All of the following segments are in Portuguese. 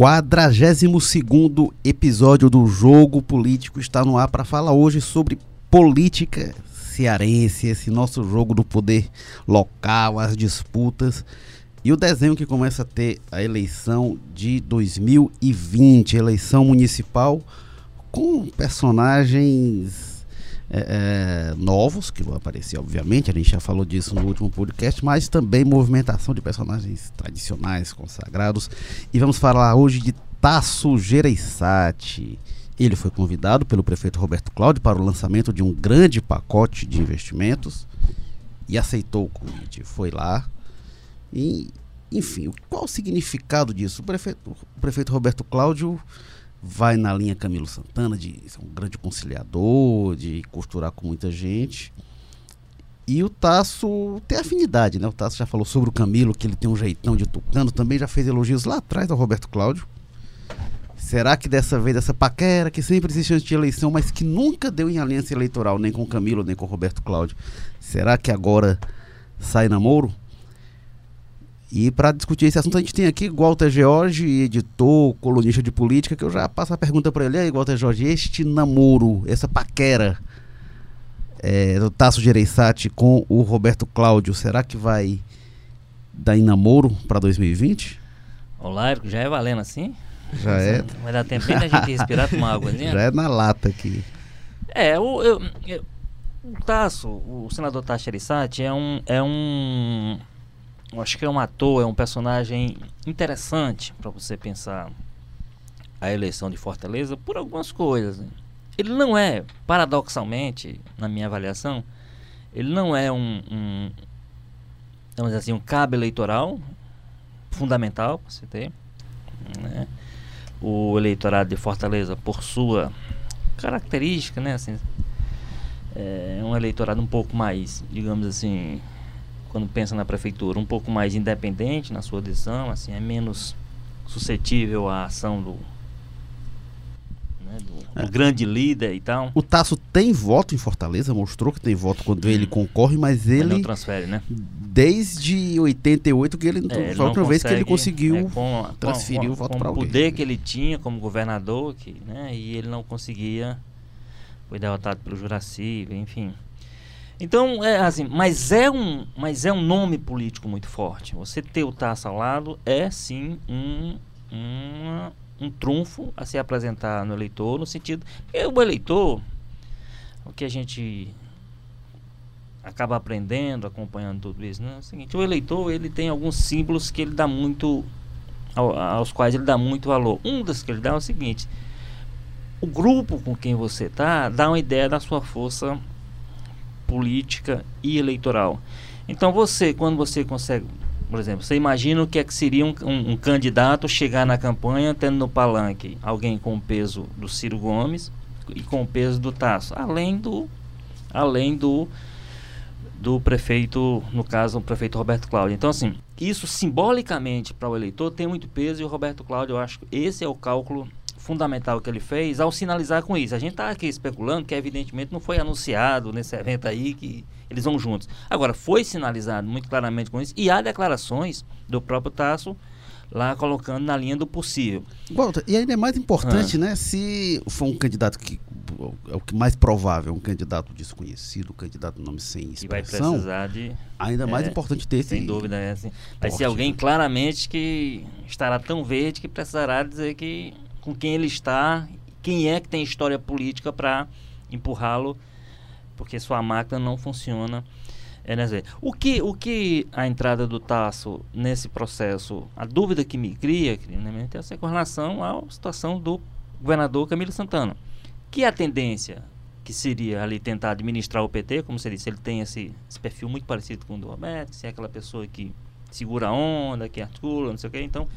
42 episódio do Jogo Político está no ar para falar hoje sobre política cearense, esse nosso jogo do poder local, as disputas e o desenho que começa a ter a eleição de 2020, eleição municipal, com personagens é, é, novos, que vão aparecer, obviamente, a gente já falou disso no último podcast, mas também movimentação de personagens tradicionais, consagrados. E vamos falar hoje de Tasso Gereissati. Ele foi convidado pelo prefeito Roberto Cláudio para o lançamento de um grande pacote de investimentos e aceitou o convite. Foi lá, e, enfim, qual o significado disso? O prefeito, o prefeito Roberto Cláudio vai na linha Camilo Santana, de ser um grande conciliador, de costurar com muita gente. E o Tasso tem afinidade, né? O Tasso já falou sobre o Camilo, que ele tem um jeitão de tucano, também já fez elogios lá atrás ao Roberto Cláudio. Será que dessa vez essa paquera que sempre existe antes de eleição, mas que nunca deu em aliança eleitoral, nem com Camilo, nem com Roberto Cláudio, será que agora sai namoro? E para discutir esse assunto, a gente tem aqui Walter George, editor, colunista de política, que eu já passo a pergunta para ele. aí, Walter George, este namoro, essa paquera é, do Tasso Gereissati com o Roberto Cláudio, será que vai dar em namoro para 2020? Olá, já é valendo assim? Já é. Vai dar tempo da gente respirar com uma água, né? Já é na lata aqui. É, o, eu, eu, o Tasso, o senador Tasso Gereissati é um, é um eu acho que é um ator, é um personagem interessante para você pensar a eleição de Fortaleza por algumas coisas. Né? Ele não é, paradoxalmente, na minha avaliação, ele não é um, um vamos dizer assim, um cabo eleitoral fundamental para você ter. Né? O eleitorado de Fortaleza, por sua característica, né, assim, é um eleitorado um pouco mais, digamos assim, quando pensa na prefeitura, um pouco mais independente na sua decisão, assim, é menos suscetível à ação do, né, do, é. do, grande líder e tal. O Tasso tem voto em Fortaleza, mostrou que tem voto quando hum. ele concorre, mas ele mas não transfere, né? Desde 88 que ele, é, foi a última vez que ele conseguiu é, com, transferir com, o voto para alguém. o poder que ele tinha como governador, que, né, e ele não conseguia, foi derrotado pelo Juraci, enfim. Então, é assim, mas é um, mas é um nome político muito forte. Você ter o Taça ao lado é sim um, um, um trunfo a se apresentar no eleitor, no sentido. O eleitor, o que a gente acaba aprendendo, acompanhando tudo isso, né? É o seguinte, o eleitor ele tem alguns símbolos que ele dá muito aos quais ele dá muito valor. Um dos que ele dá é o seguinte: o grupo com quem você está dá uma ideia da sua força política e eleitoral. Então você, quando você consegue, por exemplo, você imagina o que é que seria um, um, um candidato chegar na campanha tendo no palanque alguém com o peso do Ciro Gomes e com o peso do Tasso, além do além do do prefeito, no caso, o prefeito Roberto Cláudio. Então, assim, isso simbolicamente para o eleitor tem muito peso e o Roberto Cláudio, eu acho que esse é o cálculo fundamental que ele fez ao sinalizar com isso. A gente está aqui especulando que evidentemente não foi anunciado nesse evento aí que eles vão juntos. Agora, foi sinalizado muito claramente com isso e há declarações do próprio Tasso lá colocando na linha do possível. Walter, e ainda é mais importante, ah. né, se for um candidato que é o que mais provável, um candidato desconhecido, um candidato nome sem expressão. E vai precisar de ainda mais é, importante ter sem dúvida, é assim. Vai ser alguém né? claramente que estará tão verde que precisará dizer que com quem ele está, quem é que tem história política para empurrá-lo, porque sua máquina não funciona. É, né, o, que, o que a entrada do Tasso nesse processo, a dúvida que me cria, né, é com relação à situação do governador Camilo Santana. Que a tendência que seria ali tentar administrar o PT, como você disse, ele tem esse, esse perfil muito parecido com o do Roberto, se é aquela pessoa que segura a onda, que articula, não sei o quê. Então,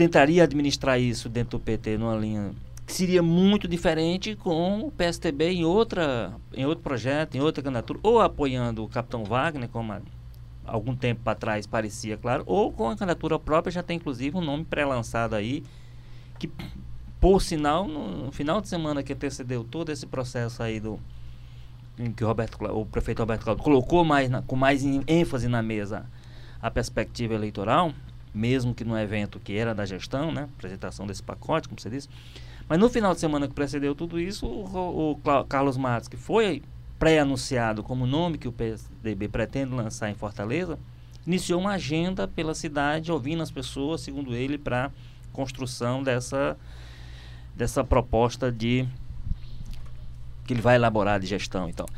tentaria administrar isso dentro do PT numa linha que seria muito diferente com o PSTB em outra em outro projeto, em outra candidatura, ou apoiando o Capitão Wagner, como há algum tempo atrás parecia, claro, ou com a candidatura própria, já tem inclusive um nome pré-lançado aí, que por sinal, no final de semana que antecedeu todo esse processo aí do que o, Roberto, o prefeito Roberto Cláudio colocou mais na, com mais ênfase na mesa a perspectiva eleitoral, mesmo que no evento que era da gestão, né, apresentação desse pacote, como você disse. Mas no final de semana que precedeu tudo isso, o, o Carlos Matos, que foi pré-anunciado como nome que o PSDB pretende lançar em Fortaleza, iniciou uma agenda pela cidade, ouvindo as pessoas, segundo ele, para construção dessa, dessa proposta de que ele vai elaborar de gestão e tal.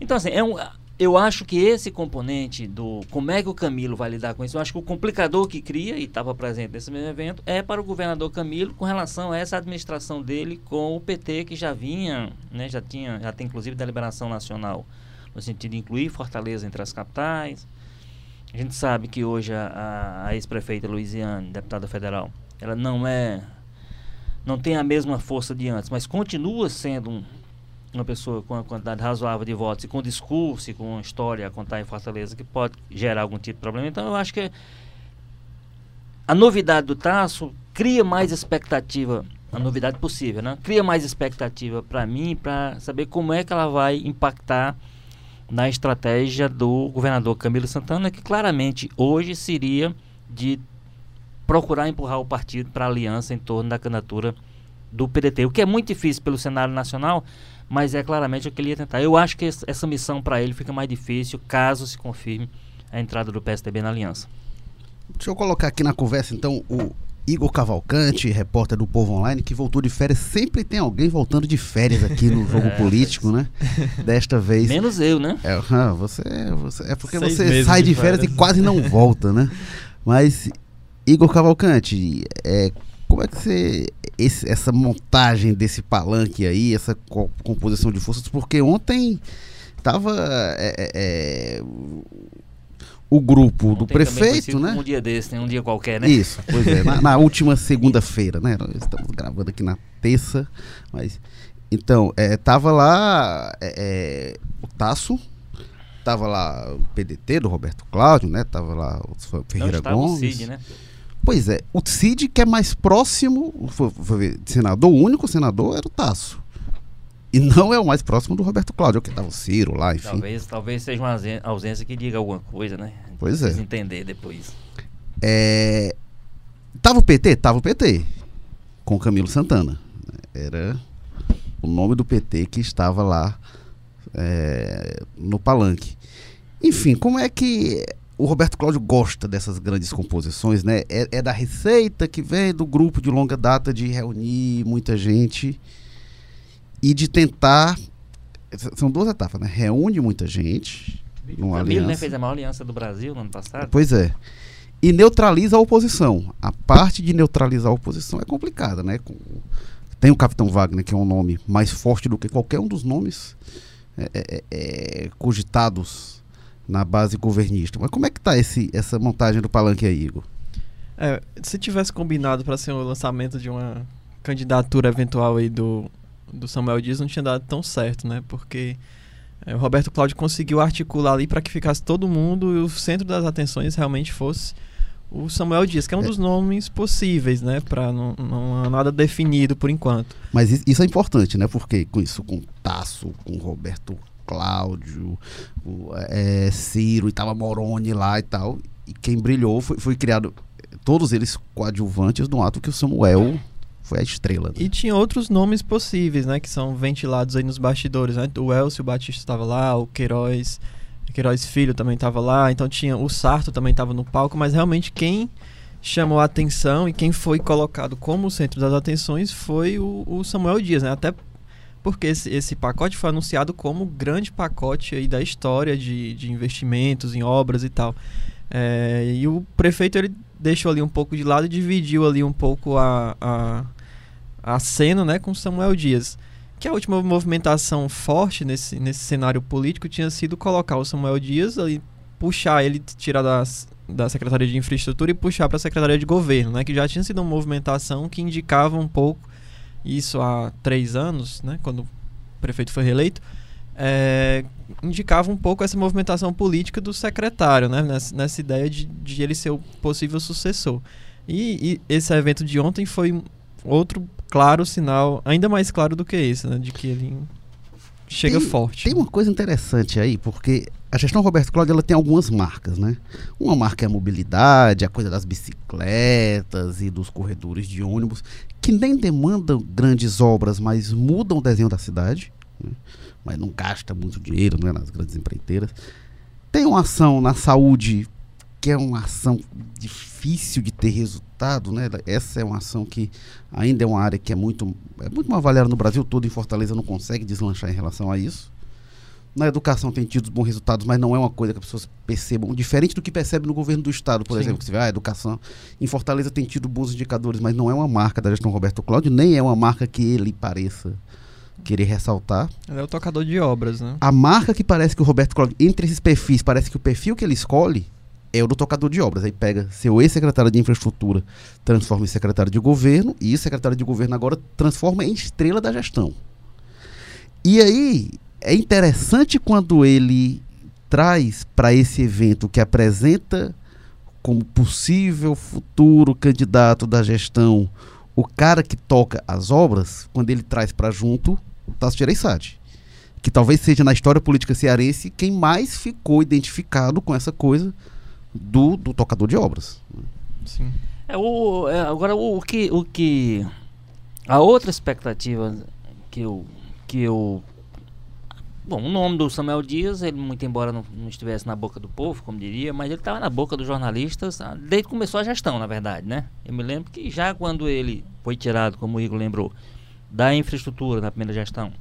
Então, assim, é um, eu acho que esse componente do como é que o Camilo vai lidar com isso, eu acho que o complicador que cria, e estava presente nesse mesmo evento, é para o governador Camilo com relação a essa administração dele com o PT que já vinha, né, já tinha, já tem inclusive deliberação nacional no sentido de incluir Fortaleza entre as capitais. A gente sabe que hoje a, a ex-prefeita Luiziane, deputada federal, ela não é não tem a mesma força de antes, mas continua sendo um, uma pessoa com uma quantidade razoável de votos e com discurso e com uma história a contar em Fortaleza que pode gerar algum tipo de problema. Então eu acho que a novidade do Tasso cria mais expectativa, a novidade possível, né? Cria mais expectativa para mim, para saber como é que ela vai impactar na estratégia do governador Camilo Santana, que claramente hoje seria de procurar empurrar o partido para aliança em torno da candidatura do PDT, o que é muito difícil pelo cenário nacional, mas é claramente o que ele ia tentar. Eu acho que essa missão para ele fica mais difícil caso se confirme a entrada do PSDB na aliança. Deixa eu colocar aqui na conversa então o Igor Cavalcante, repórter do Povo Online, que voltou de férias. Sempre tem alguém voltando de férias aqui no jogo é, político, né? Desta vez. Menos eu, né? É, você, você, é porque Seis você sai de férias, férias, e quase não volta, né? Mas, Igor Cavalcante, é, como é que você. Esse, essa montagem desse palanque aí, essa co composição de forças, porque ontem tava. É, é, é o grupo do prefeito, né? Um dia desse, um dia qualquer, né? Isso, pois é. na, na última segunda-feira, né? Nós estamos gravando aqui na terça, mas. Então, é, tava lá é, é, o Tasso, tava lá o PDT do Roberto Cláudio, né? Tava lá o Ferreira Não, Gomes. O Cid, né? Pois é, o Cid que é mais próximo, foi, foi, senador, o único senador era o Tasso. E não é o mais próximo do Roberto Cláudio, que estava o Ciro lá, enfim. Talvez, talvez seja uma ausência que diga alguma coisa, né? Pois é. entender depois. É... Tava o PT? Tava o PT. Com Camilo Santana. Era o nome do PT que estava lá é, no palanque. Enfim, como é que o Roberto Cláudio gosta dessas grandes composições, né? É, é, da receita que vem do grupo de longa data de reunir muita gente e de tentar. São duas etapas, né? Reúne muita gente. Numa né, aliança. Né, fez a maior aliança do Brasil no ano passado. Pois é. E neutraliza a oposição. A parte de neutralizar a oposição é complicada, né? Tem o Capitão Wagner, que é um nome mais forte do que qualquer um dos nomes é, é, é, é cogitados na base governista. Mas como é que tá esse, essa montagem do palanque aí, Igor? É, se tivesse combinado para ser o lançamento de uma candidatura eventual aí do, do Samuel Dias, não tinha dado tão certo, né? Porque é, o Roberto Cláudio conseguiu articular ali para que ficasse todo mundo e o centro das atenções realmente fosse o Samuel Dias, que é um é. dos nomes possíveis, né? Para não, não há nada definido por enquanto. Mas isso é importante, né? Porque com isso, com Tasso, com Roberto Cláudio, o, é, Ciro, e tava Moroni lá e tal. E quem brilhou foi, foi criado, todos eles coadjuvantes no ato que o Samuel foi a estrela. Né? E tinha outros nomes possíveis, né? Que são ventilados aí nos bastidores, né? O Elcio Batista estava lá, o Queiroz, Queiroz Filho também estava lá. Então tinha o Sarto também estava no palco, mas realmente quem chamou a atenção e quem foi colocado como centro das atenções foi o, o Samuel Dias, né? Até porque esse, esse pacote foi anunciado como o grande pacote aí da história de, de investimentos em obras e tal. É, e o prefeito ele deixou ali um pouco de lado e dividiu ali um pouco a, a, a cena né, com Samuel Dias. Que a última movimentação forte nesse, nesse cenário político tinha sido colocar o Samuel Dias ali, puxar ele, tirar das, da Secretaria de Infraestrutura e puxar para a Secretaria de Governo, né, que já tinha sido uma movimentação que indicava um pouco isso há três anos, né, quando o prefeito foi reeleito, é, indicava um pouco essa movimentação política do secretário, né, nessa, nessa ideia de, de, ele ser o possível sucessor. E, e, esse evento de ontem foi outro claro sinal, ainda mais claro do que esse, né, de que ele chega tem, forte. Tem uma coisa interessante aí, porque a gestão Roberto Cláudio ela tem algumas marcas, né? Uma marca é a mobilidade, a coisa das bicicletas e dos corredores de ônibus, que nem demandam grandes obras, mas mudam o desenho da cidade, né? mas não gasta muito dinheiro né, nas grandes empreiteiras. Tem uma ação na saúde que é uma ação difícil de ter resultado, né? Essa é uma ação que ainda é uma área que é muito, é muito mal avaliada no Brasil todo, em Fortaleza não consegue deslanchar em relação a isso. Na educação tem tido bons resultados, mas não é uma coisa que as pessoas percebam, diferente do que percebe no governo do estado, por Sim. exemplo, que você vê, ah, a educação em Fortaleza tem tido bons indicadores, mas não é uma marca da gestão Roberto Cláudio, nem é uma marca que ele pareça querer ressaltar. Ele é o tocador de obras, né? A marca que parece que o Roberto Cláudio, entre esses perfis, parece que o perfil que ele escolhe é o do tocador de obras. Aí pega seu ex-secretário de infraestrutura, transforma em secretário de governo, e secretário de governo agora transforma em estrela da gestão. E aí é interessante quando ele traz para esse evento que apresenta como possível futuro candidato da gestão o cara que toca as obras, quando ele traz para junto Tasso Gereissati que talvez seja na história política cearense quem mais ficou identificado com essa coisa do, do tocador de obras. Sim. É, o, é, agora, o, o que, o que. A outra expectativa que eu. Que eu Bom, o nome do Samuel Dias, ele, muito embora não, não estivesse na boca do povo, como diria, mas ele estava na boca dos jornalistas ah, desde que começou a gestão, na verdade, né? Eu me lembro que já quando ele foi tirado, como o Igor lembrou, da infraestrutura na primeira gestão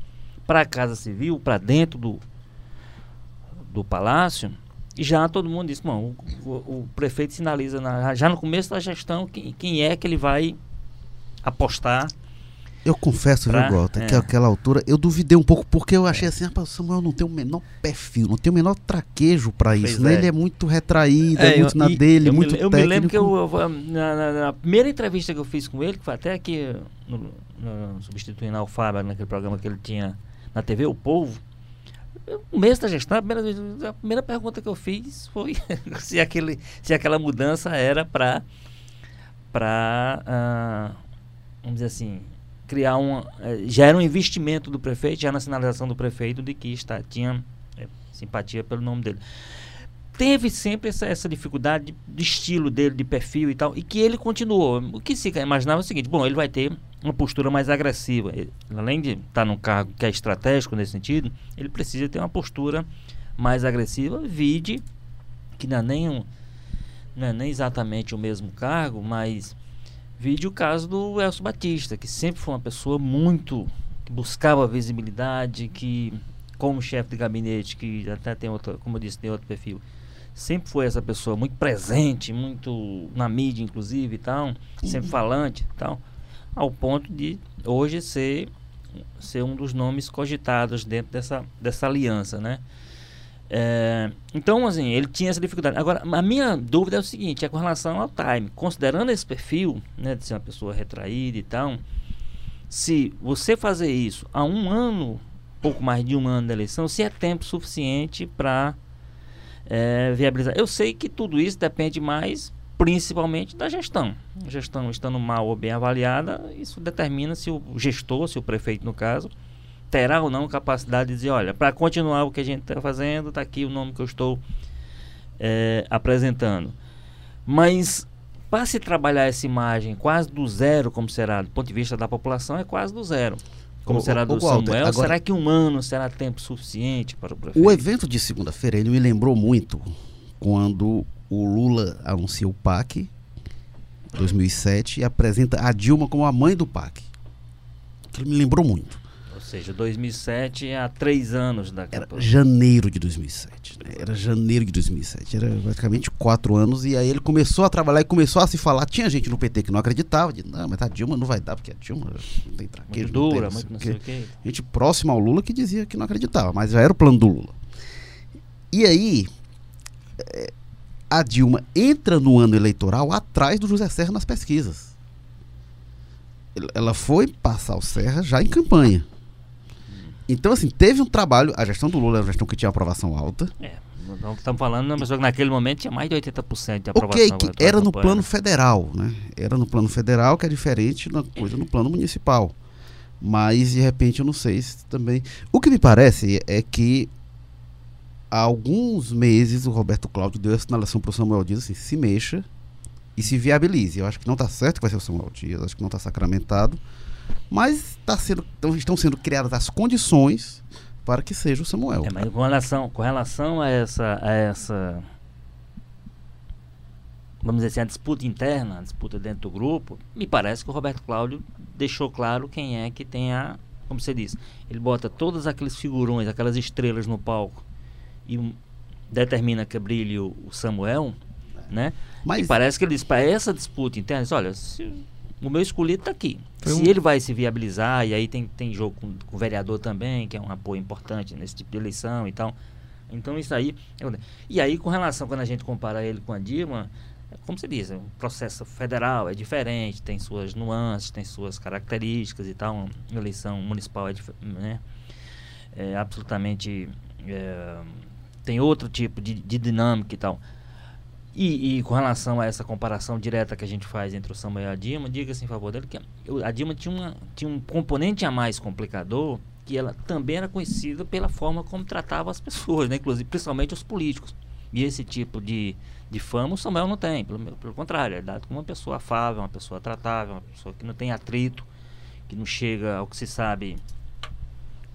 para a Casa Civil, para dentro do, do palácio, já todo mundo disse, bom, o, o, prefeito sinaliza na- já no começo da gestão quem, quem é que ele vai apostar. Eu confesso, Pra- viu, Gota, que é. àquela altura eu duvidei um pouco, porque eu achei assim, rapaz, o Samuel não tem o menor perfil, não tem o menor traquejo para isso, Pois né? é. Ele é muito retraído, é, É, muito eu- na e- dele, eu, muito me, eu técnico. me lembro que eu, eu- na, na- na primeira entrevista que eu fiz com ele, que foi até aqui no, no- substituindo a Alfaba naquele programa que ele tinha na TV, O Povo. No mês da gestão, a primeira, a primeira pergunta que eu fiz foi se, aquele, se aquela mudança era para para vamos dizer assim criar um eh, já era um investimento do prefeito já na sinalização do prefeito de que está tinha eh, simpatia pelo nome dele teve sempre essa, essa dificuldade de, de estilo dele, de perfil e tal, e que ele continuou. O que se imaginava é o seguinte: bom, ele vai ter uma postura mais agressiva. Ele, além de estar num cargo que é estratégico nesse sentido, ele precisa ter uma postura mais agressiva. Vide, que não é nem, um, não é nem exatamente o mesmo cargo, mas vide o caso do Elcio Batista, que sempre foi uma pessoa muito. que buscava visibilidade, que, como chefe de gabinete, que até tem outro, como eu disse, tem outro perfil sempre foi essa pessoa muito presente, muito na mídia, inclusive e tal, sempre falante e tal, ao ponto de hoje ser, ser um dos nomes cogitados dentro dessa, dessa aliança, né? É, então, assim, ele tinha essa dificuldade. Agora, a minha dúvida é o seguinte, é com relação ao time. Considerando esse perfil, né, de ser uma pessoa retraída e tal, se você fazer isso há um ano, pouco mais de um ano da eleição, se é tempo suficiente para é, viabilizar. Eu sei que tudo isso depende mais, principalmente, da gestão. A gestão estando mal ou bem avaliada, isso determina se o gestor, se o prefeito no caso, terá ou não capacidade de dizer, olha, para continuar o que a gente está fazendo, está aqui o nome que eu estou é, apresentando. Mas para se trabalhar essa imagem quase do zero, como será do ponto de vista da população, é quase do zero. Como Ô, será do ô, Walter, Samuel? agora- Será que um ano será tempo suficiente para o prefeito? O evento de segunda-feira, ele me lembrou muito quando o Lula anuncia o PAC 2007 e apresenta a Dilma como a mãe do PAC. Aquilo me lembrou muito. Ou seja, 2007 há três anos da Era janeiro de 2007. né? Era janeiro de 2007. Era praticamente quatro anos. E aí ele começou a trabalhar e começou a se falar. Tinha gente no PT que não acreditava. De, não, mas a Dilma não vai dar, porque a Dilma não tem traquejo. Muito tem dura, não sei muito não sei o quê. gente próxima ao Lula que dizia que não acreditava, mas já era o plano do Lula. E aí, eh, a Dilma entra no ano eleitoral atrás do José Serra nas pesquisas. El- Ela foi passar o Serra já em campanha. Então, assim, teve um trabalho. A gestão do Lula era uma gestão que tinha aprovação alta. É, não estamos falando de uma pessoa que naquele momento tinha mais de 80% de aprovação. Ok, que era no plano federal, né? Era no plano federal, que é diferente da coisa no plano municipal. Mas de repente eu não sei se também. O que me parece é que há alguns meses o Roberto Cláudio deu a sinalação para o Samuel Dias assim, se mexa e se viabilize. Eu acho que não está certo que vai ser o Samuel Dias, acho que não está sacramentado, mas tá sendo, então, estão sendo criadas as condições para que seja o Samuel. É, mas com relação, com relação a essa, a essa vamos dizer assim, a disputa interna, a disputa dentro do grupo, me parece que o Roberto Cláudio deixou claro quem é que tem a, como você disse, ele bota todos aqueles figurões, aquelas estrelas no palco e um, determina que brilhe o, o Samuel, né? Mas e parece que ele diz para essa disputa interna, diz, olha, se, o meu escolhido está aqui. se um... ele vai se viabilizar, e aí tem, tem jogo com, com o vereador também, que é um apoio importante nesse tipo de eleição e tal. Então isso aí. E aí, com relação, quando a gente compara ele com a Dilma, como se diz, o processo federal é diferente, tem suas nuances, tem suas características e tal. Uma eleição municipal é, né, é absolutamente. É, tem outro tipo de, de dinâmica e tal. E, e, com relação a essa comparação direta que a gente faz entre o Samuel e a Dilma, diga-se em favor dele que a Dilma tinha, uma, tinha um componente a mais complicador, que ela também era conhecida pela forma como tratava as pessoas, né? inclusive principalmente os políticos. E esse tipo de, de fama o Samuel não tem, pelo, pelo contrário, é dado como uma pessoa afável, uma pessoa tratável, uma pessoa que não tem atrito, que não chega ao que se sabe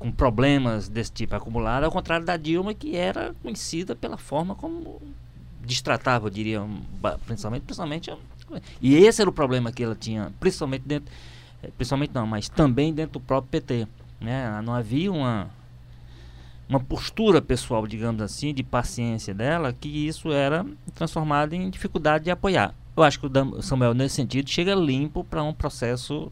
com problemas desse tipo acumulados, ao contrário da Dilma, que era conhecida pela forma como destratava, eu diria, principalmente, principalmente. E esse era o problema que ela tinha, principalmente dentro, eh, principalmente não, mas também dentro do próprio PT. Né? Não havia uma uma postura pessoal, digamos assim, de paciência dela, que isso era transformado em dificuldade de apoiar. Eu acho que o Samuel, nesse sentido, chega limpo para um processo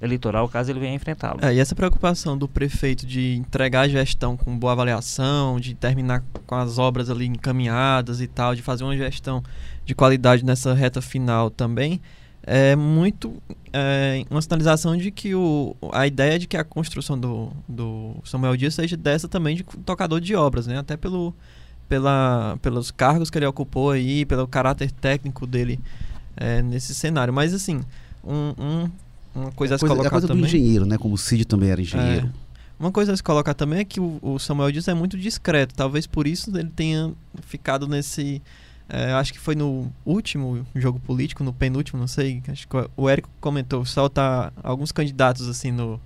eleitoral, caso ele venha enfrentá-lo. É, e essa preocupação do prefeito de entregar a gestão com boa avaliação, de terminar com as obras ali encaminhadas e tal, de fazer uma gestão de qualidade nessa reta final também, é muito é, uma sinalização de que o, a ideia de que a construção do, do Samuel Dias seja dessa também de tocador de obras, né? Até pelo, pela, pelos cargos que ele ocupou aí, pelo caráter técnico dele é, nesse cenário. Mas assim, um, um, uma coisa a se colocar é a coisa também... do engenheiro, né? Como o Cid também era engenheiro. É. Uma coisa a se colocar também é que o, o Samuel Dias é muito discreto. Talvez por isso ele tenha ficado nesse é, acho que foi no último jogo político, no penúltimo, não sei. Acho que o Érico comentou, solta alguns candidatos assim no,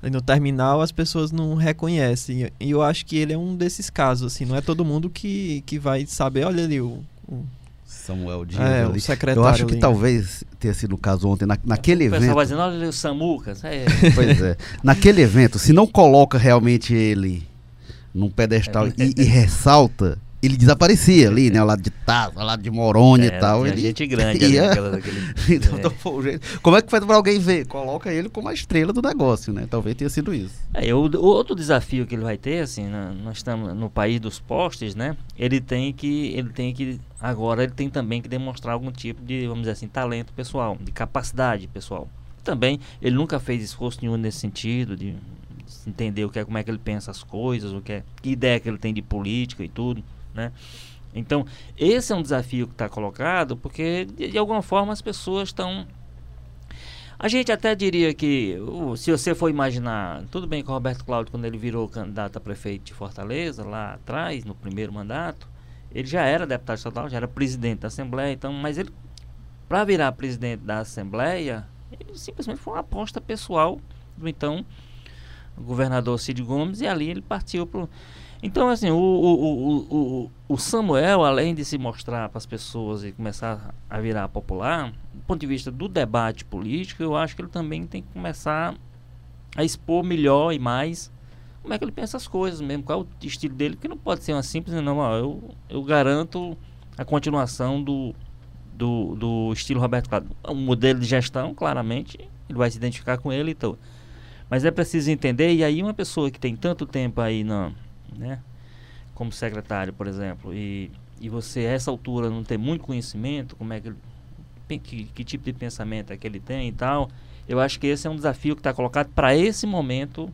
no terminal, as pessoas não reconhecem. E eu acho que ele é um desses casos, assim, não é todo mundo que, que vai saber, olha ali o. o Samuel Dias é, ali. O secretário eu acho que ali. talvez tenha sido o caso ontem, na, naquele o evento. pessoal vai dizendo, olha o Samucas. É. Pois é. Naquele evento, se não coloca realmente ele num pedestal É, e, e ressalta, ele desaparecia ali, né? Ao lado de Taz, ao lado de Morônia É, e tal. Ele... gente grande ali ia- naquela, daquele, então, é. Como é que faz pra alguém ver? Coloca ele como a estrela do negócio, né? Talvez tenha sido isso. É, o, o outro desafio que ele vai ter, assim, na- nós estamos no país dos postes, né? Ele tem que, ele tem que, agora ele tem também que demonstrar algum tipo de, vamos dizer assim, talento pessoal, de capacidade pessoal. Também ele nunca fez esforço nenhum nesse sentido de, de entender o que é, como é que ele pensa as coisas, o que é, que ideia que ele tem de política e tudo, né? Então esse é um desafio que está colocado porque de, de alguma forma as pessoas estão a gente até diria que, se você for imaginar, tudo bem que o Roberto Cláudio, quando ele virou candidato a prefeito de Fortaleza, lá atrás, no primeiro mandato, ele já era deputado estadual, já era presidente da Assembleia, então, mas ele, para virar presidente da Assembleia, ele simplesmente foi uma aposta pessoal do então governador Cid Gomes, e ali ele partiu para então, assim, o, o, o, o, Samuel, além de se mostrar para as pessoas e começar a virar popular, do ponto de vista do debate político, eu acho que ele também tem que começar a expor melhor e mais como é que ele pensa as coisas mesmo, qual é o estilo dele, porque não pode ser uma simples, não, eu, eu garanto a continuação do, do, do estilo Roberto Cláudio. Um modelo de gestão, claramente, ele vai se identificar com ele então. Mas é preciso entender, e aí uma pessoa que tem tanto tempo aí na né? Como secretário, por exemplo, e, e você a essa altura não tem muito conhecimento, como é que, que, que tipo de pensamento é que ele tem e tal, eu acho que esse é um desafio que está colocado para esse momento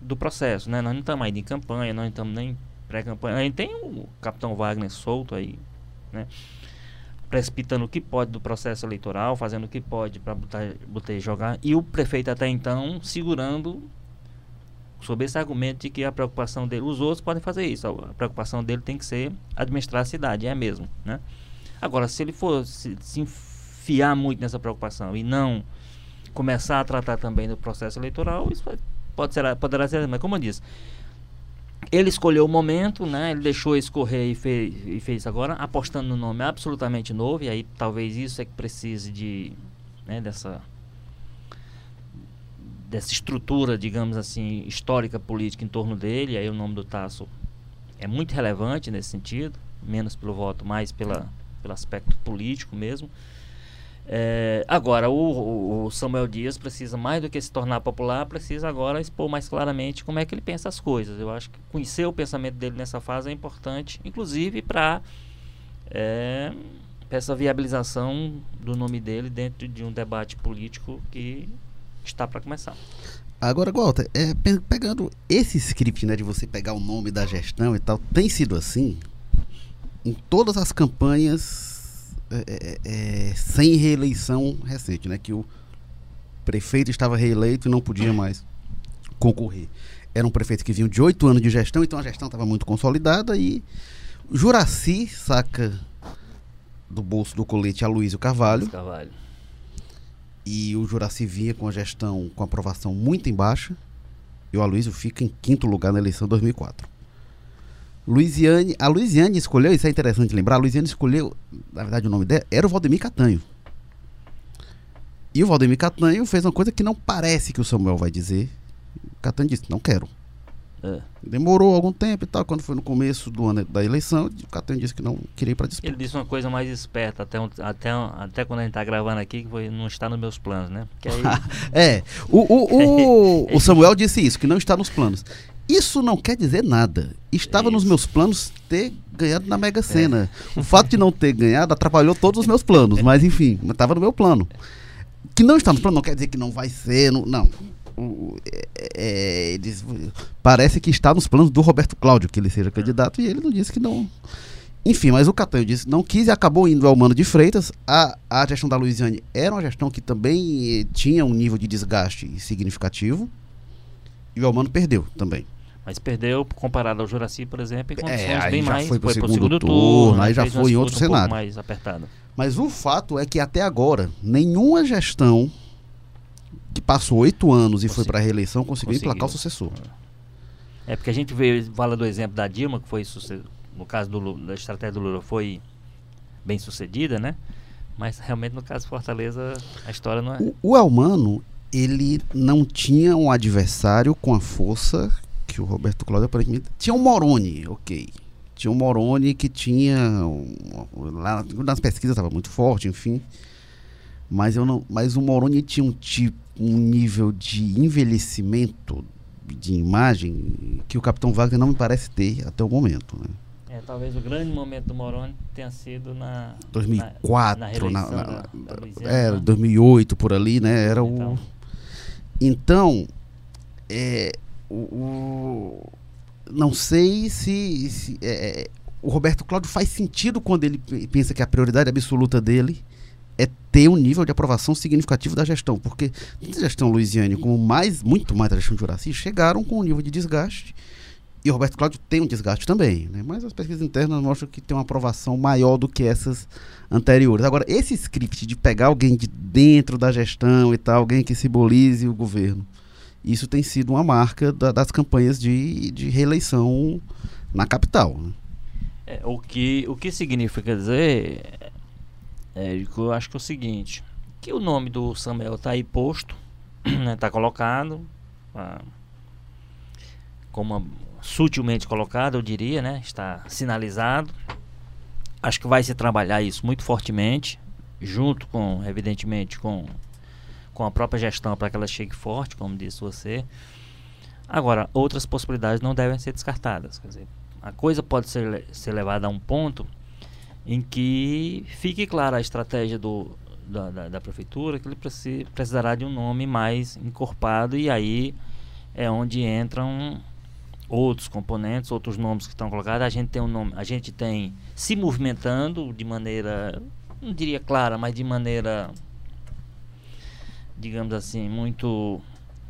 do processo, né? Nós não estamos ainda em campanha, nós não estamos nem pré-campanha, a gente tem o Capitão Wagner solto aí, né? precipitando o que pode do processo eleitoral, fazendo o que pode para botar, botar jogar, e o prefeito até então segurando sob esse argumento de que a preocupação dele, os outros podem fazer isso, a preocupação dele tem que ser administrar a cidade, é mesmo, né? Agora, se ele for se, se enfiar muito nessa preocupação e não começar a tratar também do processo eleitoral, isso pode ser, poderá ser, mas como eu disse, ele escolheu o momento, né? Ele deixou escorrer e fez, e fez agora, apostando no nome absolutamente novo, e aí talvez isso é que precise de, né, dessa dessa estrutura, digamos assim, histórica política em torno dele, aí o nome do Tasso é muito relevante nesse sentido, menos pelo voto, mais pela, pelo aspecto político mesmo. É, agora, o, o, Samuel Dias precisa, mais do que se tornar popular, precisa agora expor mais claramente como é que ele pensa as coisas. Eu acho que conhecer o pensamento dele nessa fase é importante, inclusive para é, essa viabilização do nome dele dentro de um debate político que está para começar. Agora, Walter, é, pegando esse script né, de você pegar o nome da gestão e tal, tem sido assim em todas as campanhas é, é, é, sem reeleição recente, né? Que o prefeito estava reeleito e não podia mais concorrer. Era um prefeito que vinha de oito anos de gestão, então a gestão estava muito consolidada e Juraci saca do bolso do colete a Luísio Carvalho. Carvalho. E o Juraci vinha com a gestão com aprovação muito em baixa. E o Aloysio fica em quinto lugar na eleição de 2004. Luiziane, a Luiziane escolheu, isso é interessante lembrar, a Luiziane escolheu, na verdade o nome dela era o Valdemir Catanho. E o Valdemir Catanho fez uma coisa que não parece que o Samuel vai dizer. O Catanho disse, não quero. É. Demorou algum tempo e tal, quando foi no começo do ano da eleição, o Catanho disse que não queria ir para disputa. Ele disse uma coisa mais esperta, até, até, até quando a gente está gravando aqui, que foi, não está nos meus planos, né? Aí... é, o, o, o, o Samuel disse isso, que não está nos planos. Isso não quer dizer nada. Estava é nos meus planos ter ganhado na Mega Sena. É. O fato de não ter ganhado atrapalhou todos os meus planos, mas enfim, estava no meu plano. Que não está no plano não quer dizer que não vai ser, não. não. O, é, é, eles, parece que está nos planos do Roberto Cláudio que ele seja candidato e ele não disse que não. Enfim, mas o Catanho disse não quis e acabou indo ao Mano de Freitas. A, a gestão da Luiziane era uma gestão que também eh, tinha um nível de desgaste significativo. E o Almano perdeu também. Mas perdeu comparado ao Juraci, por exemplo, em condições é, bem mais. Foi para o segundo, segundo, turno, turno aí já foi em outro um cenário. mais apertado. Mas o fato é que até agora, nenhuma gestão que passou oito anos e Consegui. foi para a reeleição conseguiu, conseguiu, emplacar o sucessor. É porque a gente vê, fala do exemplo da Dilma, que foi, no caso do, da estratégia do Lula, foi bem sucedida, né? Mas realmente no caso Fortaleza, a história não é. O, o Elmano, ele não tinha um adversário com a força que o Roberto Cláudio aparentemente tinha um Moroni, ok. Tinha um Moroni que tinha um, lá nas pesquisas estava muito forte, enfim. Mas eu não, mas o Moroni tinha um tipo, um nível de envelhecimento de imagem que o Capitão Wagner não me parece ter até o momento, né? É, talvez o grande momento do Moroni tenha sido na 2004, na, na, na, da, da é, 2008 por ali, né? Era então. o então é, o, o, não sei se, se é, é, o Roberto Cláudio faz sentido quando ele pensa que a prioridade absoluta dele é ter um nível de aprovação significativo da gestão, porque a gestão Luiziane, como mais, muito mais da gestão de Juraci, chegaram com um nível de desgaste e o Roberto Cláudio tem um desgaste também, né? mas as pesquisas internas mostram que tem uma aprovação maior do que essas anteriores. Agora, esse script de pegar alguém de dentro da gestão e tal, alguém que simbolize o governo, isso tem sido uma marca da, das campanhas de, de reeleição na capital. Né? É, o, que, o que significa dizer, Érico, eu acho que é o seguinte, que o nome do Samuel está aí posto, está né, tá colocado, ah, como sutilmente colocado, eu diria, né, está sinalizado. Acho que vai se trabalhar isso muito fortemente, junto com, evidentemente, com com a própria gestão para que ela chegue forte, como disse você. Agora, outras possibilidades não devem ser descartadas. Quer dizer, a coisa pode ser, ser levada a um ponto em que fique clara a estratégia do, da, da, da, prefeitura, que ele preci, precisará de um nome mais encorpado e aí é onde entram outros componentes, outros nomes que estão colocados. A gente tem um nome, a gente tem se movimentando de maneira não diria clara, mas de maneira, digamos assim, muito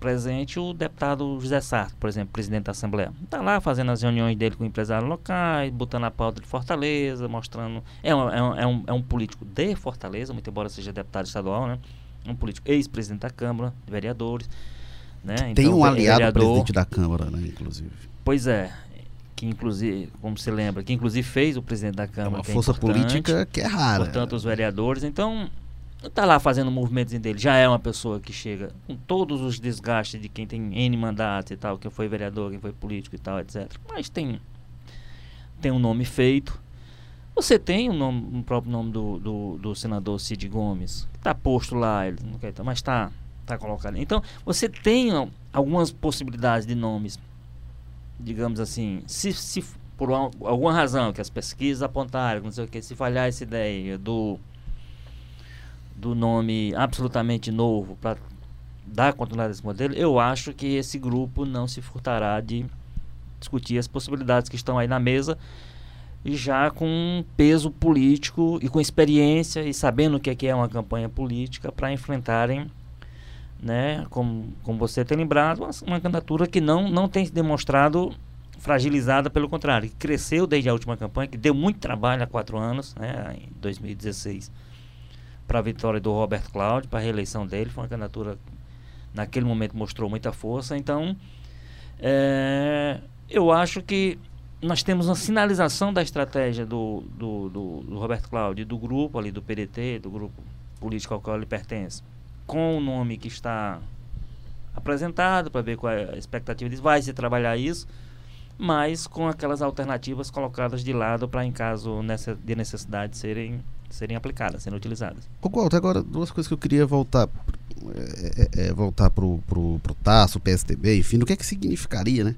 presente o deputado José Sarto, por exemplo, presidente da Assembleia. Está lá fazendo as reuniões dele com empresários locais, botando a pauta de Fortaleza, mostrando. É um, é um, é um, é um político de Fortaleza, muito embora seja deputado estadual, né? É um político ex-presidente da Câmara, de vereadores. Né? Tem Então, um ve- aliado vereador- presidente da Câmara, né, inclusive. Pois é. Que inclusive, como se lembra, que inclusive fez o presidente da É Câmara. uma que é força importante, política que é rara. Portanto, os vereadores. Então, tá lá fazendo o dele. Já é uma pessoa que chega com todos os desgastes de quem tem N mandatos e tal, quem foi vereador, quem foi político e tal, etc. Mas tem, tem um nome feito. Você tem o nome, o próprio nome do, do, do senador Cid Gomes, que está posto lá, ele não quer, mas está tá colocado. Então, você tem algumas possibilidades de nomes, digamos assim, se, se por al- alguma razão que as pesquisas apontaram, não sei o que, se falhar essa ideia do do nome absolutamente novo para dar continuidade a esse modelo, eu acho que esse grupo não se furtará de discutir as possibilidades que estão aí na mesa e já com peso político e com experiência e sabendo o que é, que é uma campanha política para enfrentarem, né, como, como você tem lembrado, uma, uma candidatura que não, não tem se demonstrado fragilizada, pelo contrário, que cresceu desde a última campanha, que deu muito trabalho há quatro anos, né, em 2016, para a vitória do Roberto Cláudio, para a reeleição dele, foi uma candidatura naquele momento mostrou muita força, então é, eu acho que nós temos uma sinalização da estratégia do, do, do, do Roberto Cláudio, do grupo ali, do PDT, do grupo político ao qual ele pertence, com o nome que está apresentado, para ver qual é a expectativa deles, vai se trabalhar isso, mas com aquelas alternativas colocadas de lado para, em caso de necessidade, serem, serem aplicadas, serem utilizadas. Walter, agora duas coisas que eu queria voltar é, é, é, voltar pro, pro, pro Tasso, PSDB, enfim, o que é que significaria, né?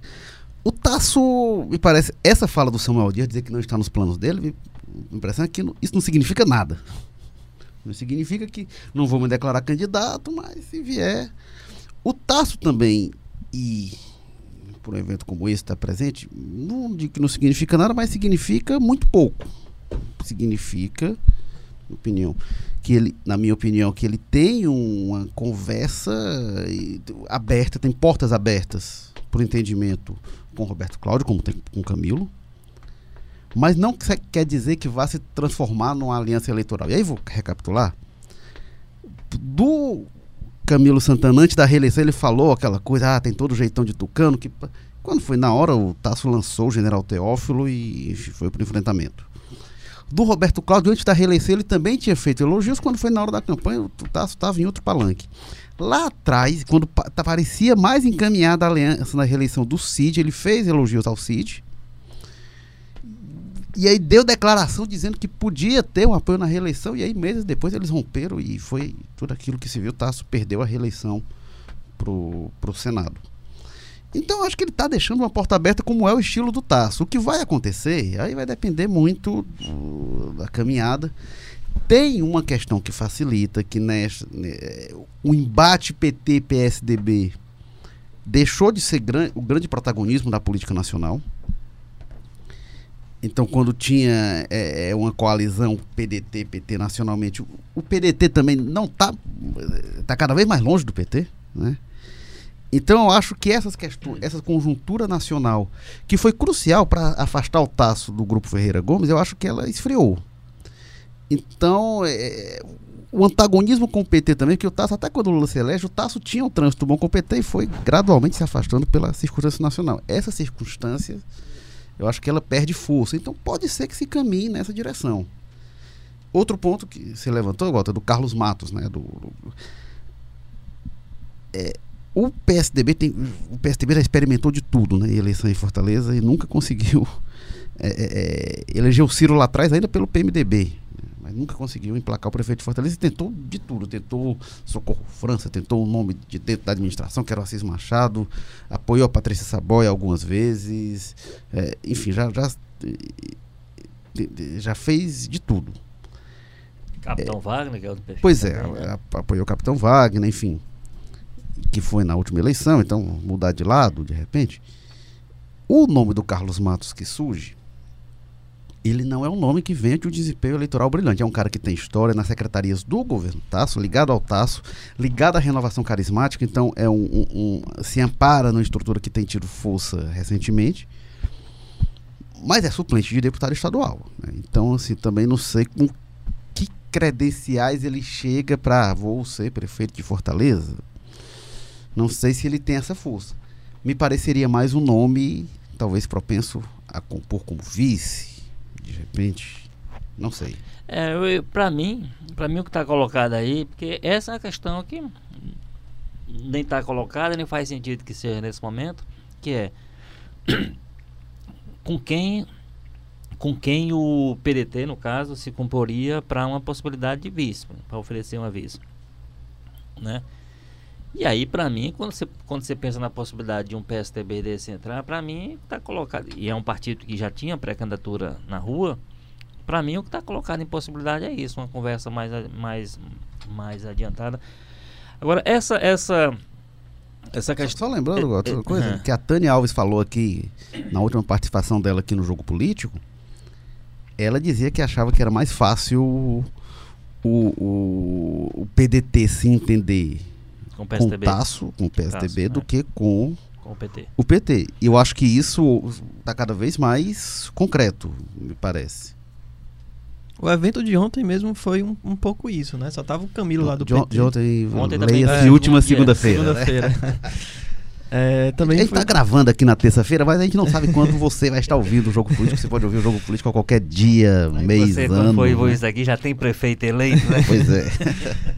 O Tasso, me parece, essa fala do Samuel Dias, dizer que não está nos planos dele, me, impressiona que não- isso não significa nada. Não significa que não vou me declarar candidato, mas se vier. O Tasso também, e por um evento como esse estar presente, não digo que não significa nada, mas significa muito pouco. Significa, opinião, que ele, na minha opinião, que ele tem uma conversa aberta, tem portas abertas o entendimento com o Roberto Cláudio, como tem com o Camilo, mas não que- quer dizer que vá se transformar numa aliança eleitoral. E aí vou recapitular. Do Camilo Santana, antes da reeleição, ele falou aquela coisa, ah, tem todo jeitão de tucano, que quando foi na hora, o Tasso lançou o general Teófilo e foi para o enfrentamento. Do Roberto Cláudio, antes da reeleição, ele também tinha feito elogios, quando foi na hora da campanha, o Tasso estava em outro palanque. Lá atrás, quando tá- parecia mais encaminhada a aliança na reeleição do Cid, ele fez elogios ao Cid. E aí deu declaração dizendo que podia ter um apoio na reeleição, e aí meses depois eles romperam e foi tudo aquilo que se viu. Tasso perdeu a reeleição pro, pro Senado. Então acho que ele está deixando uma porta aberta, como é o estilo do Tasso. O que vai acontecer, aí vai depender muito da caminhada. Tem uma questão que facilita, que nessa, né, o embate PT-PSDB deixou de ser gran, o grande protagonismo da política nacional. Então, quando tinha é, é, uma coalizão PDT-PT nacionalmente, o, PDT também não está tá cada vez mais longe do PT, né? Então, eu acho que essas questões, essa conjuntura nacional, que foi crucial para afastar o Tasso do grupo Ferreira Gomes, eu acho que ela esfriou. Então, é, o antagonismo com o PT também, que o Tasso, até quando o Lula se elege, o Tasso tinha um trânsito bom com o PT e foi gradualmente se afastando pela circunstância nacional. Essa circunstância, eu acho que ela perde força. Então, pode ser que se caminhe nessa direção. Outro ponto que você levantou, Gota, do Carlos Matos, né? Do, do- é, o PSDB tem, o PSDB já experimentou de tudo, né? em Eleição em Fortaleza e nunca conseguiu é, é, é, eleger o Ciro lá atrás ainda pelo PMDB, né? mas nunca conseguiu emplacar o prefeito de Fortaleza e tentou de tudo, tentou Socorro França, tentou o nome de dentro da administração, que era o Assis Machado, apoiou a Patrícia Saboia algumas vezes, é, enfim, já, já, já fez de tudo. Capitão Wagner, que é o do Pois é, né? apoiou o Capitão Wagner, enfim, que foi na última eleição, então mudar de lado, de repente. O nome do Carlos Matos que surge, ele não é um nome que vem de um desempenho eleitoral brilhante. É um cara que tem história nas secretarias do governo Tasso, ligado ao Tasso, ligado à renovação carismática, então é um, um, um se ampara numa estrutura que tem tido força recentemente. Mas é suplente de deputado estadual. Né? Então, assim, também não sei com que credenciais ele chega para vou ser prefeito de Fortaleza. Não sei se ele tem essa força. Me pareceria mais um nome, talvez propenso a compor como vice, de repente? Não sei. É, para mim, para mim o que está colocado aí, porque essa é a questão que nem está colocada, nem faz sentido que seja nesse momento, que é com quem com quem o PDT, no caso, se comporia para uma possibilidade de vice, para oferecer uma vice. Né? E aí, para mim, quando você, quando você pensa na possibilidade de um PSTB desse entrar, para mim está colocado, e é um partido que já tinha pré-candidatura na rua, para mim o que está colocado em possibilidade é isso, uma conversa mais, mais, mais adiantada. Agora, essa, essa, essa questão... Só lembrando, é, outra coisa, é, que a Tânia Alves falou aqui, na última participação dela aqui no Jogo Político, ela dizia que achava que era mais fácil o, o, o PDT se entender com o PSDB. Com Tasso, com o PSDB, Tasso, do é. que com, com o PT. O PT. E eu acho que isso está cada vez mais concreto, me parece. O evento de ontem mesmo foi um, um pouco isso, né? Só tava o Camilo lá do de, PT. De ontem, ontem leia é, última segunda-feira. Segunda-feira. Né? É, também a gente está gravando aqui na terça-feira, mas a gente não sabe quando você vai estar ouvindo o Jogo Político. Você pode ouvir o Jogo Político a qualquer dia, Aí mês, você, ano. Quando foi né? isso aqui, já tem prefeito eleito, né? Pois é.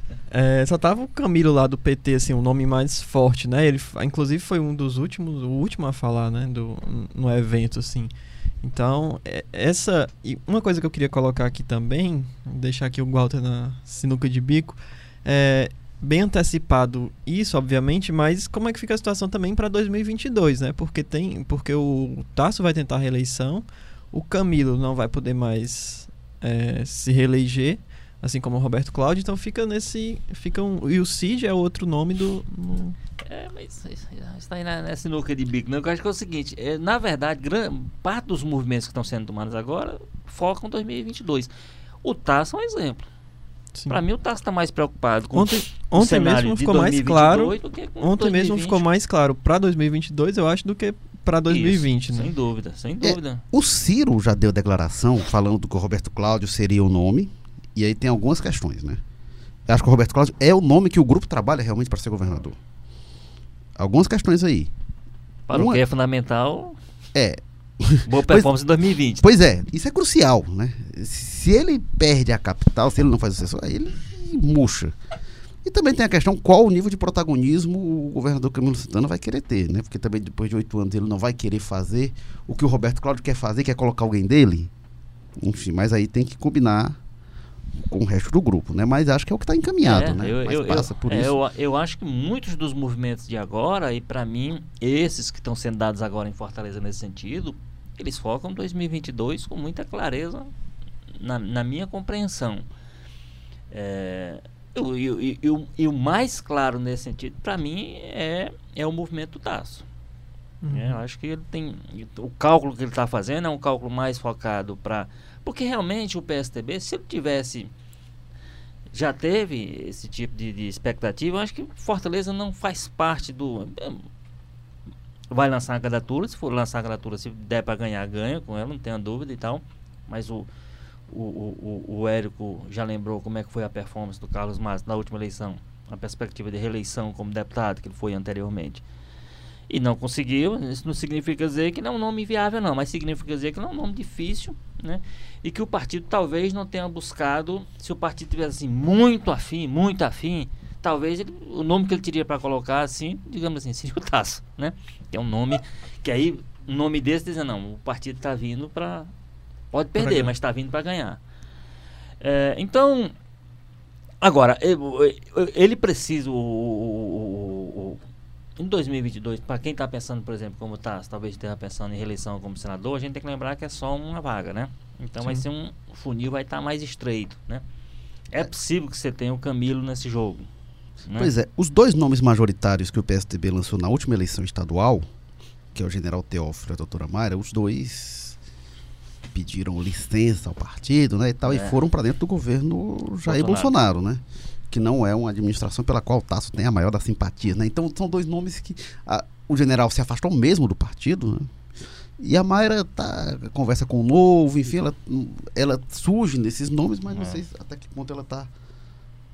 É, só tava o Camilo lá do PT, assim, um nome mais forte, né? Ele, inclusive, foi um dos últimos, o último a falar, né? Do, no evento, assim. Então, é, essa. E uma coisa que eu queria colocar aqui também, deixar aqui o Walter na sinuca de bico, é bem antecipado isso, obviamente, mas como é que fica a situação também para 2022, né? Porque tem, porque o Tasso vai tentar a reeleição, o Camilo não vai poder mais é, se reeleger assim como o Roberto Cláudio, então fica nesse. Fica um, e o Cid é outro nome do. No... É, mas está aí nessa nuca de bico, né? Eu acho que é o seguinte: é, na verdade, gran, parte dos movimentos que estão sendo tomados agora focam 2022. O TAS é um exemplo. Para mim, o TAS está mais preocupado com ontem, o ontem mesmo ficou mais claro. ontem mesmo ficou mais claro para 2022, eu acho, do que para 2020, Isso, né? Sem dúvida, sem dúvida. É, o Ciro já deu declaração falando que o Roberto Cláudio seria o nome e aí tem algumas questões, né? Eu acho que o Roberto Cláudio é o nome que o grupo trabalha realmente para ser governador. Algumas questões aí. Para Uma... o que é fundamental. É. Boa performance em 2020. Pois é, isso é crucial, né? Se ele perde a capital, se ele não faz sucessor, aí ele murcha. E também tem a questão qual o nível de protagonismo o governador Camilo Santana vai querer ter, né? Porque também depois de oito anos ele não vai querer fazer o que o Roberto Cláudio quer fazer, que é colocar alguém dele. Enfim, mas aí tem que combinar com o resto do grupo, né? Mas acho que é o que está encaminhado, é, né? Eu, Mas eu, passa por é, isso. Eu, eu acho que muitos dos movimentos de agora, e para mim, esses que estão sendo dados agora em Fortaleza nesse sentido, eles focam 2022 com muita clareza na, na minha compreensão. É, e, e, o, e, o mais claro nesse sentido, para mim, é, é o movimento do Taço. Uhum. É, eu acho que ele tem. O cálculo que ele está fazendo é um cálculo mais focado para porque realmente o PSTB, se ele tivesse. Já teve esse tipo de, de expectativa, eu acho que Fortaleza não faz parte do. Vai lançar a candidatura, se for lançar a candidatura, se der para ganhar, ganha com ela, não tenha dúvida e tal. Mas o, o, o, o Érico já lembrou como é que foi a performance do Carlos Matos na última eleição, a perspectiva de reeleição como deputado que ele foi anteriormente e não conseguiu. Isso não significa dizer que não é um nome viável, não, mas significa dizer que não é um nome difícil, né? E que o partido talvez não tenha buscado, se o partido tivesse assim, muito afim, muito afim, talvez ele, o nome que ele teria para colocar, assim, digamos assim, seria o Tasso, né? Que é um nome que aí, um nome desse dizendo, não, o partido está vindo para. Pode perder, mas está vindo para ganhar. É, então, agora, ele precisa, o, o em 2022, para quem está pensando, por exemplo, como está, talvez esteja pensando em reeleição como senador, a gente tem que lembrar que é só uma vaga, né? Então Sim. vai ser um funil vai estar tá mais estreito, né? É possível que você tenha o Camilo nesse jogo. Né? Pois é, os dois nomes majoritários que o PSDB lançou na última eleição estadual, que é o General Teófilo e a Doutora Mayra, os dois pediram licença ao partido, né, e tal, É. e foram para dentro do governo Jair Bolsonaro. Bolsonaro, né? Que não é uma administração pela qual o Tasso tem a maior das simpatias, né? Então são dois nomes que a- o general se afastou mesmo do partido, né? E a Mayra tá conversa com o novo, enfim, ela, ela surge nesses nomes, mas não É. sei até que ponto ela tá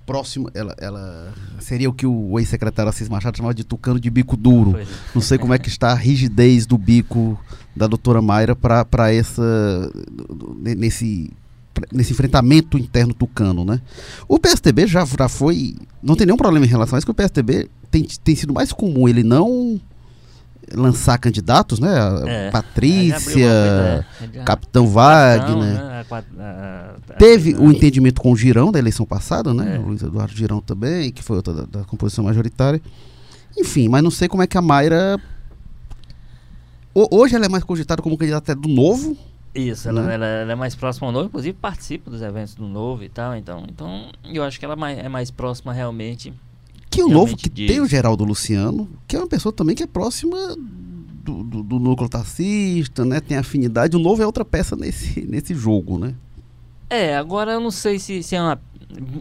próxima, ela, ela seria o que o ex-secretário Assis Machado chamava de tucano de bico duro. Pois é. Não sei como é que está a rigidez do bico da doutora Mayra para essa nesse nesse enfrentamento interno tucano, né? O PSTB já, já foi, não tem nenhum problema em relação a isso, que o PSTB tem, tem sido mais comum ele não lançar candidatos, né? A É. Patrícia, É, já- Capitão Wagner. né, Teve o entendimento com o Girão da eleição passada, né? É. O Luiz Eduardo Girão também, que foi outra da, da composição majoritária. Enfim, mas não sei como é que a Mayra. Ho- Hoje ela é mais cogitada como candidata do novo. Isso, ela, né? ela- ela é mais próxima ao Novo, inclusive participa dos eventos do Novo e tal, então, então eu acho que ela é mais, é mais próxima realmente. Que o novo que diz. tem o Geraldo Luciano, que é uma pessoa também que é próxima do, do, do núcleo taxista, né? Tem afinidade. O novo é outra peça nesse, nesse jogo, né? É, agora eu não sei se, se é uma.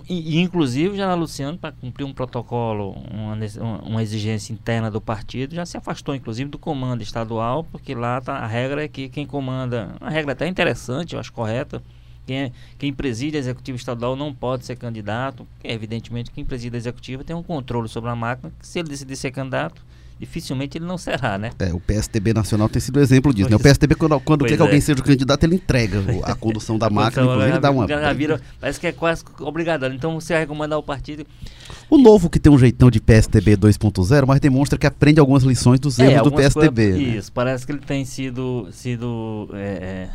E, inclusive, já Luciano, para cumprir um protocolo, uma, uma- exigência interna do partido, já se afastou, inclusive, do comando estadual, porque lá tá, a regra é que quem comanda. Uma regra até interessante, eu acho correta. Quem, é- quem preside a executiva estadual não pode ser candidato. evidentemente, quem preside a executiva tem um controle sobre a máquina, que se ele decidir ser candidato, dificilmente ele não será, né? É, o PSTB nacional tem sido exemplo disso. né? O Pois- PSTB, quando, quando quer que alguém é. seja o candidato, ele entrega a condução da máquina, Então, inclusive ele dá uma. já- vira- parece que é quase obrigatório. Então você vai recomendar o partido. O novo que tem um jeitão de PSTB 2.0, mas demonstra que aprende algumas lições dos erros do É, algumas PSTB. coisas- né? Isso, parece que ele tem sido, sido é, é,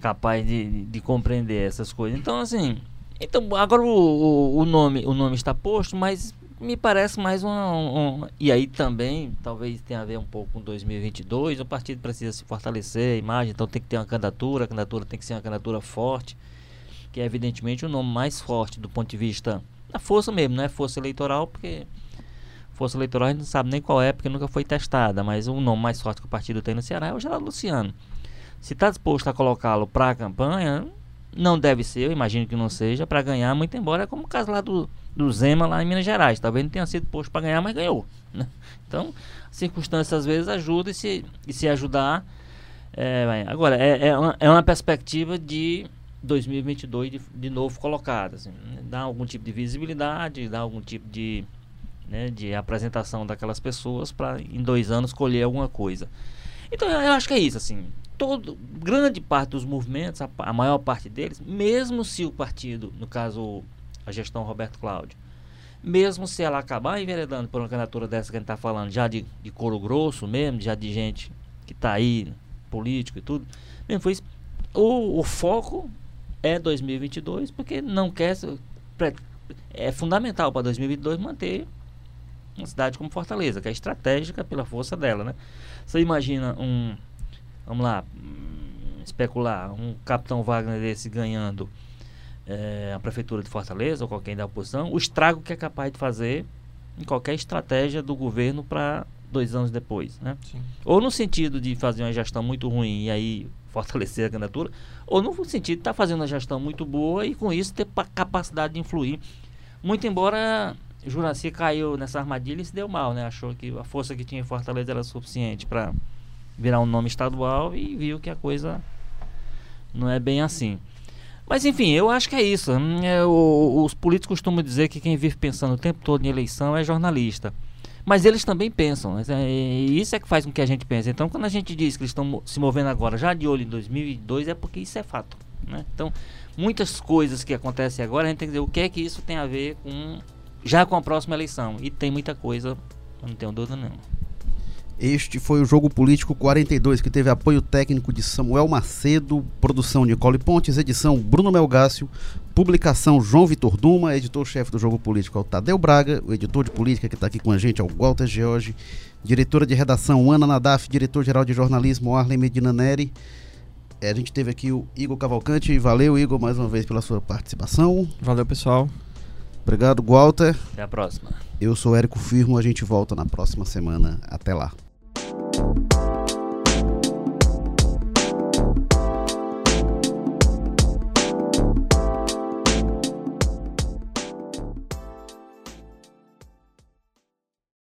capaz de, de- de compreender essas coisas. Então, assim, então agora o, o, o nome, o nome está posto, mas me parece mais um- um- E aí também, talvez tenha a ver um pouco com 2022, o partido precisa se fortalecer, a imagem, então tem que ter uma candidatura, a candidatura tem que ser uma candidatura forte, que é evidentemente o nome mais forte do ponto de vista da força mesmo, não é força eleitoral, porque força eleitoral a gente não sabe nem qual é, porque nunca foi testada, mas o nome mais forte que o partido tem no Ceará é o Geraldo Luciano. Se está disposto a colocá-lo para a campanha, não deve ser, eu imagino que não seja, para ganhar, muito embora, é como o caso lá do, do Zema, lá em Minas Gerais. Talvez não tenha sido posto para ganhar, mas ganhou. né? Então, circunstâncias às vezes ajudam e se, e se ajudar. é, agora, é, é, uma, é uma perspectiva de 2022 de, de novo colocada. Assim, né? Dá algum tipo de visibilidade, dá algum tipo de, né, de apresentação daquelas pessoas para em dois anos colher alguma coisa. Então eu acho que é isso, assim. Todo, grande parte dos movimentos, a, a maior parte deles, mesmo se o partido, no caso a gestão Roberto Cláudio, mesmo se ela acabar enveredando por uma candidatura dessa que a gente está falando, já de, de couro grosso mesmo, já de gente que está aí, político e tudo, mesmo foi isso, o, o foco é 2022, porque não quer. É fundamental para 2022 manter uma cidade como Fortaleza, que é estratégica pela força dela, né? Você imagina um, vamos lá, hum, especular, um capitão Wagner desse ganhando eh, a prefeitura de Fortaleza ou qualquer da oposição, o estrago que é capaz de fazer em qualquer estratégia do governo para dois anos depois, né? Sim. Ou no sentido de fazer uma gestão muito ruim e aí fortalecer a candidatura, ou no sentido de estar fazendo uma gestão muito boa e com isso ter pa- capacidade de influir. Muito embora Juraci caiu nessa armadilha e se deu mal, né? Achou que a força que tinha em Fortaleza era suficiente para virar um nome estadual e viu que a coisa não é bem assim. Mas enfim, eu acho que é isso. Hum, é, os políticos costumam dizer que quem vive pensando o tempo todo em eleição é jornalista. Mas eles também pensam, né? e isso é que faz com que a gente pense. Então, quando a gente diz que eles estão se movendo agora, já de olho em 2002, é porque isso é fato. Né? Então, muitas coisas que acontecem agora, a gente tem que dizer o que é que isso tem a ver com já com a próxima eleição. E tem muita coisa, não tenho dúvida nenhuma. Este foi o Jogo Político 42, que teve apoio técnico de Samuel Macedo, produção Nicole Pontes, edição Bruno Melgácio, publicação João Vitor Duma, editor-chefe do Jogo Político é o Tadeu Braga, o editor de política que está aqui com a gente é o Walter George, diretora de redação Ana Nadaf, diretor-geral de jornalismo Arlen Medina Neri. É, a gente teve aqui o Igor Cavalcante, valeu Igor mais uma vez pela sua participação. Valeu, pessoal. Obrigado, Walter. Até a próxima. Eu sou Érico Firmo, a gente volta na próxima semana. Até lá. Thank you